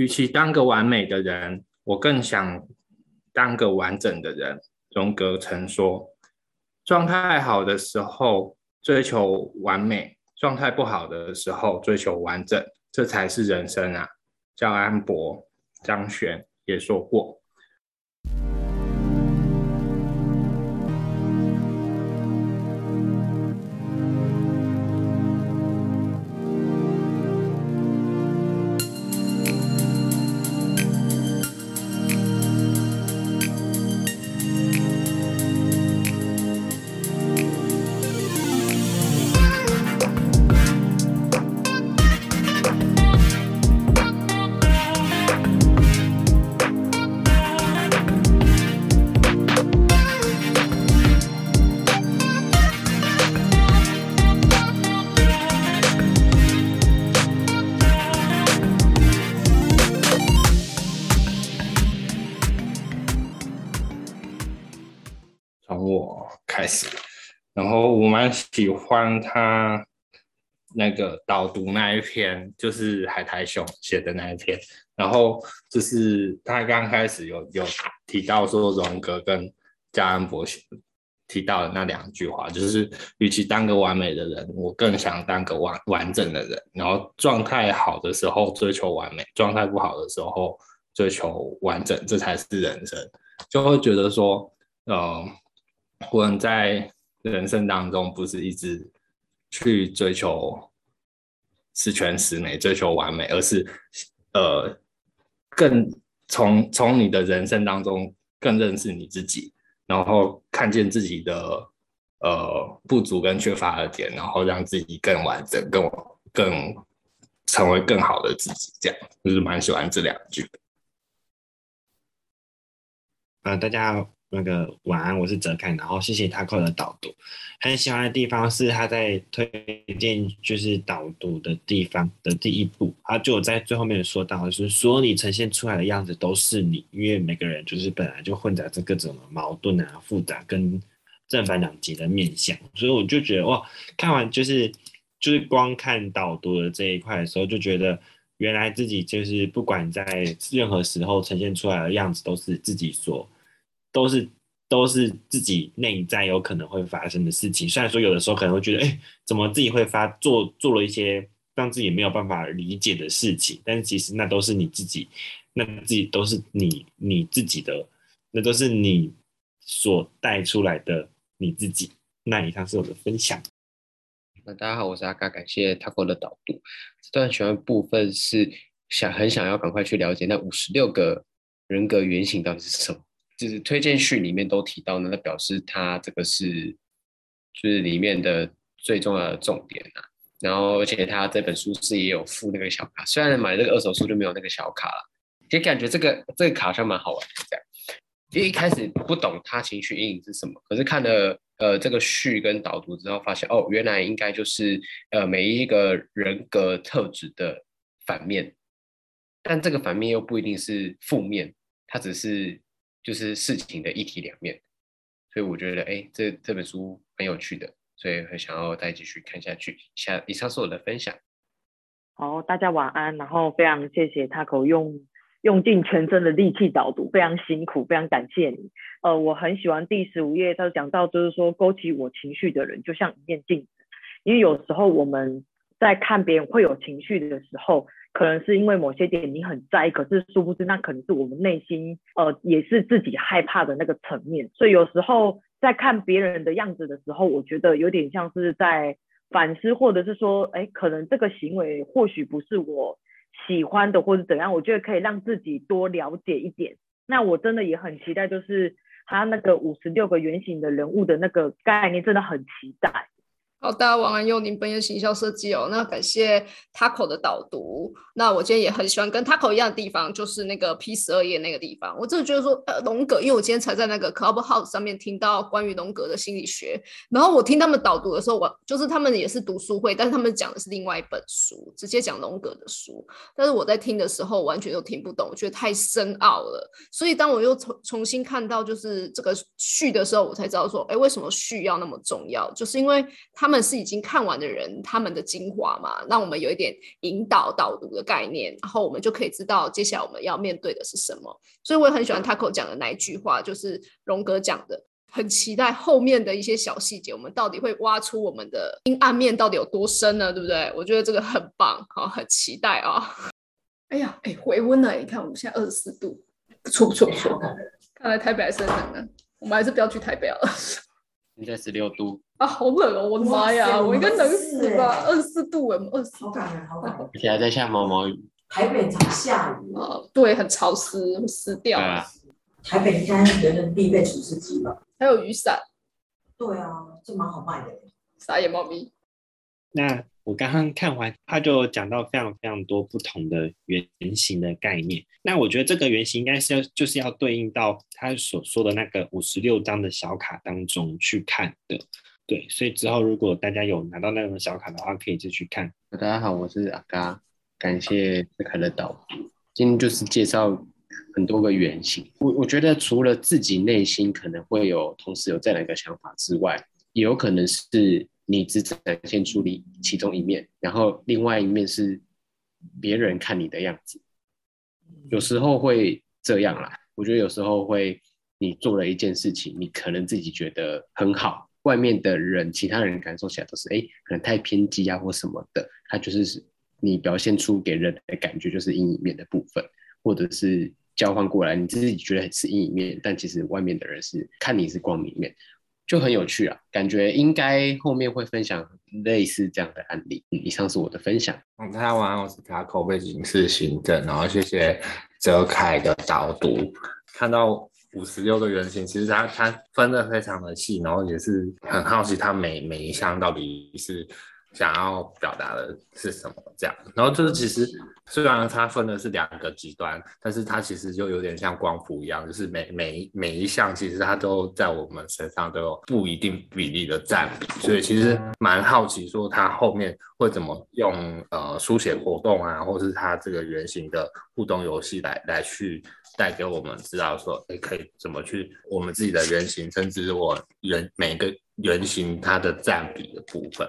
与其当个完美的人，我更想当个完整的人。荣格曾说：“状态好的时候追求完美，状态不好的时候追求完整，这才是人生啊。”叫安博、张璇也说过。开始，然后我蛮喜欢他那个导读那一篇，就是海苔熊写的那一篇。然后就是他刚开始有有提到说，荣格跟加恩伯提到的那两句话，就是与其当个完美的人，我更想当个完完整的人。然后状态好的时候追求完美，状态不好的时候追求完整，这才是人生。就会觉得说，呃，我们在。人生当中不是一直去追求十全十美、追求完美，而是呃，更从从你的人生当中更认识你自己，然后看见自己的呃不足跟缺乏的点，然后让自己更完整、更更成为更好的自己。这样就是蛮喜欢这两句嗯。大家好。那个晚安，我是泽凯，然后谢谢 Taco 的导读。很喜欢的地方是他在推荐就是导读的地方的第一步，他就在最后面说到，就是所有你呈现出来的样子都是你，因为每个人就是本来就混杂着各种矛盾啊、复杂跟正反两极的面相，所以我就觉得哇，看完就是就是光看导读的这一块的时候，就觉得原来自己就是不管在任何时候呈现出来的样子都是自己所。都是都是自己内在有可能会发生的事情，虽然说有的时候可能会觉得，哎，怎么自己会发做做了一些让自己没有办法理解的事情，但是其实那都是你自己，那自己都是你你自己的，那都是你所带出来的你自己。那以上是我的分享。那大家好，我是阿嘎，感谢 Taco 的导读。这段喜欢部分是想很想要赶快去了解那五十六个人格原型到底是什么。就是推荐序里面都提到呢，那表示他这个是就是里面的最重要的重点啊。然后而且他这本书是也有附那个小卡，虽然买这个二手书就没有那个小卡了，也感觉这个这个卡好像蛮好玩的这样。因为一开始不懂他情绪阴影是什么，可是看了呃这个序跟导读之后，发现哦原来应该就是呃每一个人格特质的反面，但这个反面又不一定是负面，它只是。就是事情的一体两面，所以我觉得，哎，这这本书很有趣的，所以很想要再继续看下去。下以上是我的分享。好，大家晚安。然后非常谢谢 Taco 用用尽全身的力气导读，非常辛苦，非常感谢你。呃，我很喜欢第十五页，他讲到就是说，勾起我情绪的人就像一面镜子，因为有时候我们在看别人会有情绪的时候。可能是因为某些点你很在意，可是殊不知那可能是我们内心呃也是自己害怕的那个层面。所以有时候在看别人的样子的时候，我觉得有点像是在反思，或者是说，哎，可能这个行为或许不是我喜欢的，或者怎样。我觉得可以让自己多了解一点。那我真的也很期待，就是他那个五十六个原型的人物的那个概念，真的很期待。好，大家晚安。用您本业行销设计哦。那感谢 Taco 的导读。那我今天也很喜欢跟 Taco 一样的地方，就是那个 P 十二页那个地方。我真的觉得说，呃，龙格，因为我今天才在那个 Clubhouse 上面听到关于龙格的心理学。然后我听他们导读的时候，我就是他们也是读书会，但是他们讲的是另外一本书，直接讲龙格的书。但是我在听的时候，完全都听不懂，我觉得太深奥了。所以当我又重重新看到就是这个序的时候，我才知道说，哎，为什么序要那么重要？就是因为他。们是已经看完的人，他们的精华嘛，让我们有一点引导导读的概念，然后我们就可以知道接下来我们要面对的是什么。所以我也很喜欢 Taco 讲的那一句话，就是荣格讲的，很期待后面的一些小细节，我们到底会挖出我们的阴暗面到底有多深呢？对不对？我觉得这个很棒，好，很期待啊！哎呀，哎，回温了，你看我们现在二十四度，不错不错不错，看来台北还是很冷的，我们还是不要去台北了。现在十六度，啊，好冷哦！我的妈呀，我应该冷死吧？二十四度哎，二十好感人，好感人。而且还在下毛毛雨。台北常下雨，啊，对，很潮湿，会湿掉。对啊，台北应该人人必备除湿机吧？还有雨伞，对啊，这蛮好卖的。傻眼猫咪。那我刚刚看完，他就讲到非常非常多不同的原型的概念。那我觉得这个原型应该是要就是要对应到他所说的那个五十六张的小卡当中去看的。对，所以之后如果大家有拿到那种小卡的话，可以就去看。大家好，我是阿嘎，感谢志凯的导读。今天就是介绍很多个原型。我我觉得除了自己内心可能会有同时有这样一个想法之外，也有可能是你只展现出你其中一面，然后另外一面是别人看你的样子。有时候会这样啦，我觉得有时候会，你做了一件事情，你可能自己觉得很好，外面的人、其他人感受起来都是，哎，可能太偏激啊或什么的，它就是你表现出给人的感觉就是阴影面的部分，或者是交换过来，你自己觉得很是阴影面，但其实外面的人是看你是光明面，就很有趣啊，感觉应该后面会分享类似这样的案例。以上是我的分享。大家晚安，我是卡口背景是行政，然后谢谢哲凯的导读。看到五十六个原型，其实它它分的非常的细，然后也是很好奇它每每一项到底是想要表达的是什么这样。然后就是其实虽然它分的是两个极端，但是它其实就有点像光谱一样，就是每每一每一项其实它都在我们身上都有不一定比例的占比，所以其实蛮好奇说它后面会怎么用呃书写活动啊，或是它这个原型的互动游戏来来去带给我们知道说，哎，可以怎么去我们自己的原型，甚至我原每个原型它的占比的部分。